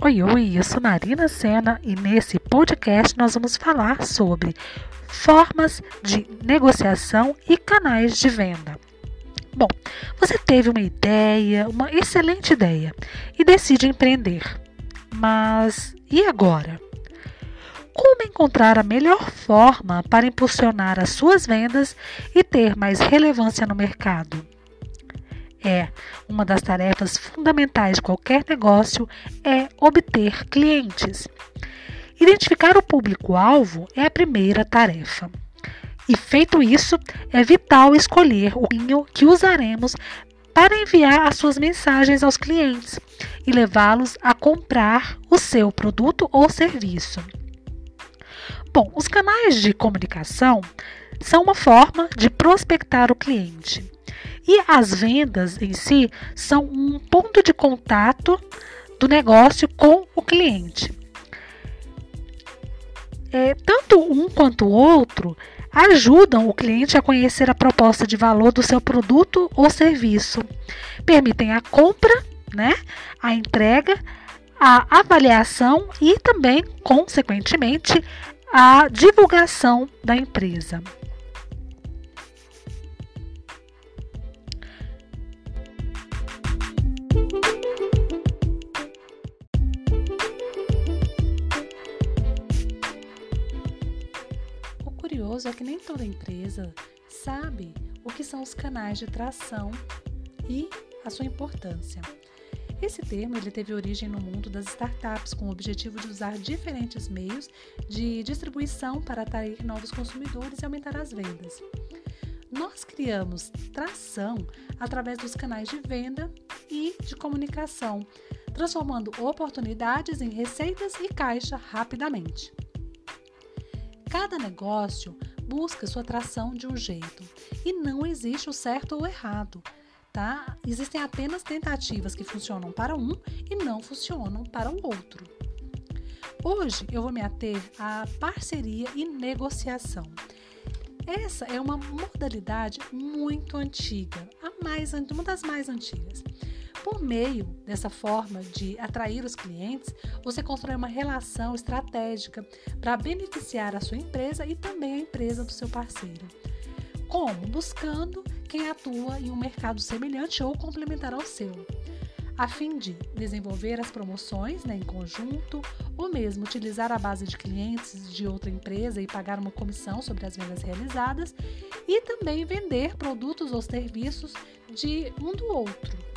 Oi, oi, eu sou Marina Sena e nesse podcast nós vamos falar sobre formas de negociação e canais de venda. Bom, você teve uma ideia, uma excelente ideia e decide empreender. Mas e agora? Como encontrar a melhor forma para impulsionar as suas vendas e ter mais relevância no mercado? É uma das tarefas fundamentais de qualquer negócio é obter clientes. Identificar o público-alvo é a primeira tarefa. E feito isso, é vital escolher o caminho que usaremos para enviar as suas mensagens aos clientes e levá-los a comprar o seu produto ou serviço. Bom, os canais de comunicação são uma forma de prospectar o cliente. E as vendas em si são um ponto de contato do negócio com o cliente. É, tanto um quanto o outro ajudam o cliente a conhecer a proposta de valor do seu produto ou serviço, permitem a compra, né, a entrega, a avaliação e também, consequentemente, a divulgação da empresa. Curioso é que nem toda empresa sabe o que são os canais de tração e a sua importância. Esse termo ele teve origem no mundo das startups com o objetivo de usar diferentes meios de distribuição para atrair novos consumidores e aumentar as vendas. Nós criamos tração através dos canais de venda e de comunicação, transformando oportunidades em receitas e caixa rapidamente. Cada negócio busca sua atração de um jeito e não existe o certo ou errado, tá? Existem apenas tentativas que funcionam para um e não funcionam para o outro. Hoje eu vou me ater à parceria e negociação. Essa é uma modalidade muito antiga, a mais, uma das mais antigas. Por meio dessa forma de atrair os clientes, você constrói uma relação estratégica para beneficiar a sua empresa e também a empresa do seu parceiro. Como? Buscando quem atua em um mercado semelhante ou complementar ao seu, a fim de desenvolver as promoções né, em conjunto, ou mesmo utilizar a base de clientes de outra empresa e pagar uma comissão sobre as vendas realizadas, e também vender produtos ou serviços de um do outro.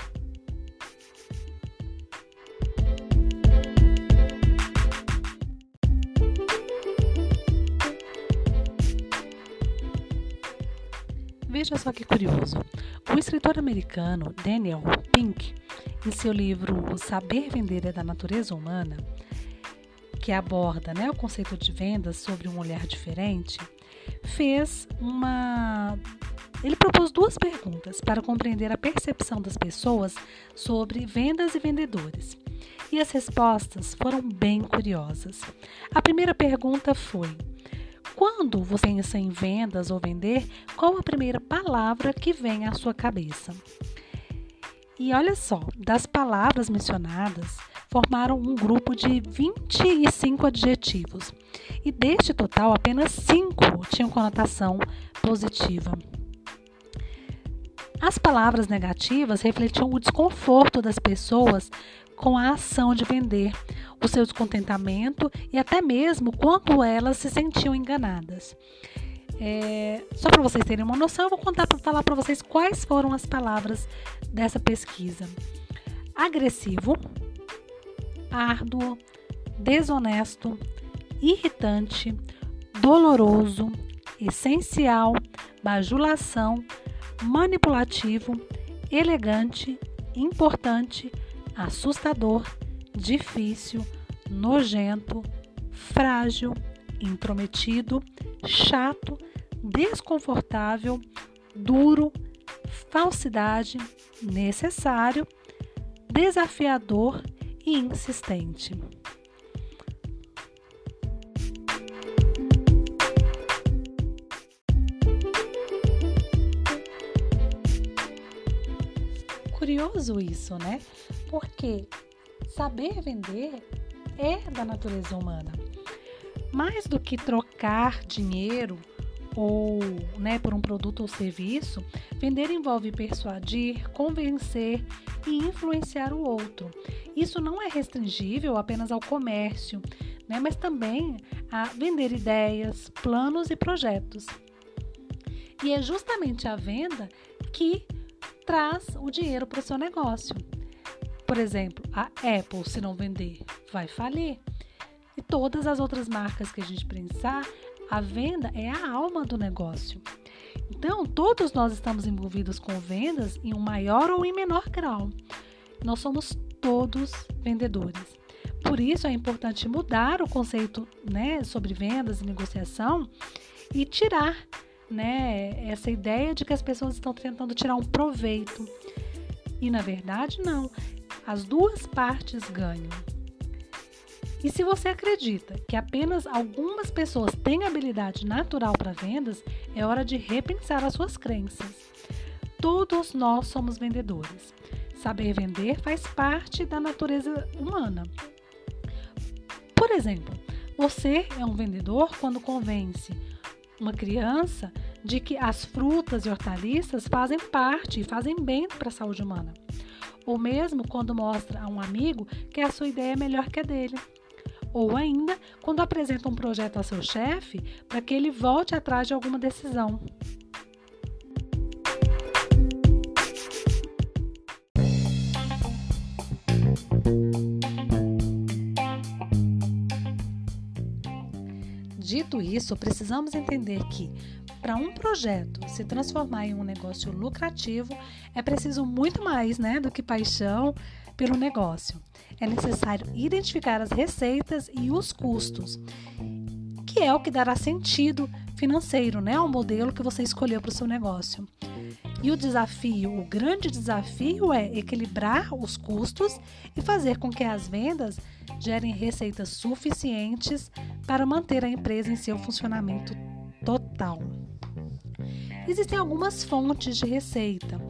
Veja só que curioso. O escritor americano Daniel Pink, em seu livro Saber Vender é da Natureza Humana, que aborda né, o conceito de vendas sobre um olhar diferente, fez uma. Ele propôs duas perguntas para compreender a percepção das pessoas sobre vendas e vendedores. E as respostas foram bem curiosas. A primeira pergunta foi: quando você pensa em vendas ou vender, qual a primeira palavra que vem à sua cabeça? E olha só, das palavras mencionadas, formaram um grupo de 25 adjetivos. E deste total, apenas 5 tinham conotação positiva. As palavras negativas refletiam o desconforto das pessoas com a ação de vender, o seu descontentamento e até mesmo quanto elas se sentiam enganadas. É, só para vocês terem uma noção, eu vou contar para falar para vocês quais foram as palavras dessa pesquisa: agressivo, árduo, desonesto, irritante, doloroso, essencial, bajulação, manipulativo, elegante, importante, assustador, difícil, nojento, frágil, intrometido, chato, desconfortável, duro, falsidade, necessário, desafiador e insistente. Curioso isso, né? Porque saber vender é da natureza humana. Mais do que trocar dinheiro ou né, por um produto ou serviço, vender envolve persuadir, convencer e influenciar o outro. Isso não é restringível apenas ao comércio, né, mas também a vender ideias, planos e projetos. E é justamente a venda que traz o dinheiro para o seu negócio. Por exemplo, a Apple, se não vender, vai falir. E todas as outras marcas que a gente pensar, a venda é a alma do negócio. Então, todos nós estamos envolvidos com vendas em um maior ou em menor grau. Nós somos todos vendedores. Por isso é importante mudar o conceito né, sobre vendas e negociação e tirar né, essa ideia de que as pessoas estão tentando tirar um proveito. E na verdade, não. As duas partes ganham. E se você acredita que apenas algumas pessoas têm habilidade natural para vendas, é hora de repensar as suas crenças. Todos nós somos vendedores. Saber vender faz parte da natureza humana. Por exemplo, você é um vendedor quando convence uma criança de que as frutas e hortaliças fazem parte e fazem bem para a saúde humana. Ou mesmo quando mostra a um amigo que a sua ideia é melhor que a dele. Ou ainda quando apresenta um projeto ao seu chefe para que ele volte atrás de alguma decisão. Dito isso, precisamos entender que para um projeto se transformar em um negócio lucrativo, é preciso muito mais né, do que paixão pelo negócio. É necessário identificar as receitas e os custos, que é o que dará sentido financeiro né, ao modelo que você escolheu para o seu negócio. E o desafio, o grande desafio é equilibrar os custos e fazer com que as vendas gerem receitas suficientes para manter a empresa em seu funcionamento total. Existem algumas fontes de receita.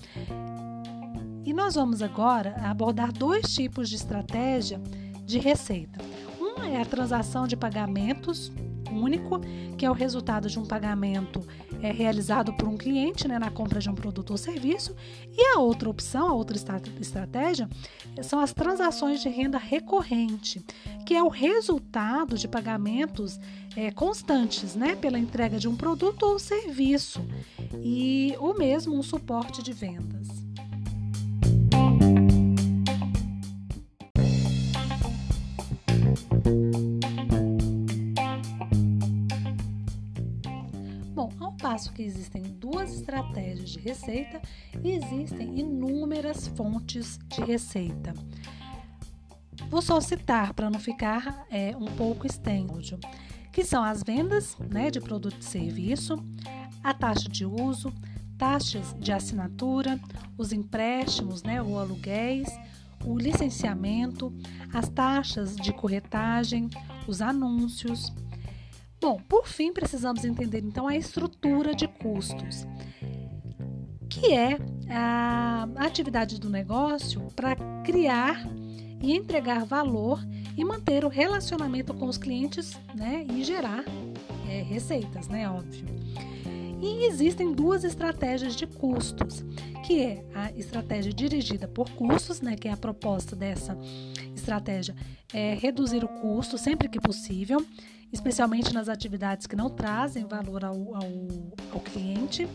E nós vamos agora abordar dois tipos de estratégia de receita. Uma é a transação de pagamentos único, que é o resultado de um pagamento é, realizado por um cliente né, na compra de um produto ou serviço. E a outra opção, a outra estratégia, são as transações de renda recorrente, que é o resultado de pagamentos é, constantes né, pela entrega de um produto ou serviço, e o mesmo um suporte de vendas. Que existem duas estratégias de receita e existem inúmeras fontes de receita. Vou só citar para não ficar é, um pouco extenso, que são as vendas né, de produto e serviço, a taxa de uso, taxas de assinatura, os empréstimos né, ou aluguéis, o licenciamento, as taxas de corretagem, os anúncios, Bom, por fim, precisamos entender então a estrutura de custos, que é a atividade do negócio para criar e entregar valor e manter o relacionamento com os clientes, né, e gerar é, receitas, né, óbvio. E existem duas estratégias de custos, que é a estratégia dirigida por custos, né, que é a proposta dessa estratégia é reduzir o custo sempre que possível, especialmente nas atividades que não trazem valor ao, ao, ao cliente,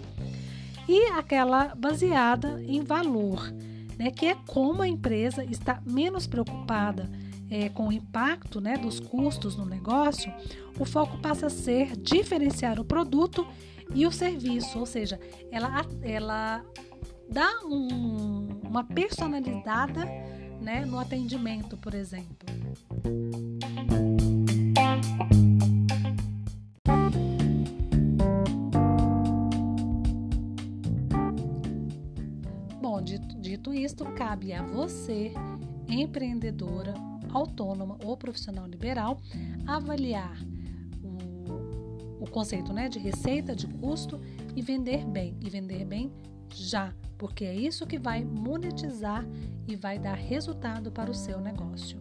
e aquela baseada em valor, né, que é como a empresa está menos preocupada é, com o impacto né, dos custos no negócio, o foco passa a ser diferenciar o produto e o serviço, ou seja, ela, ela dá um, uma personalizada né, no atendimento, por exemplo. Cabe a você, empreendedora, autônoma ou profissional liberal, avaliar o, o conceito né, de receita, de custo e vender bem. E vender bem já porque é isso que vai monetizar e vai dar resultado para o seu negócio.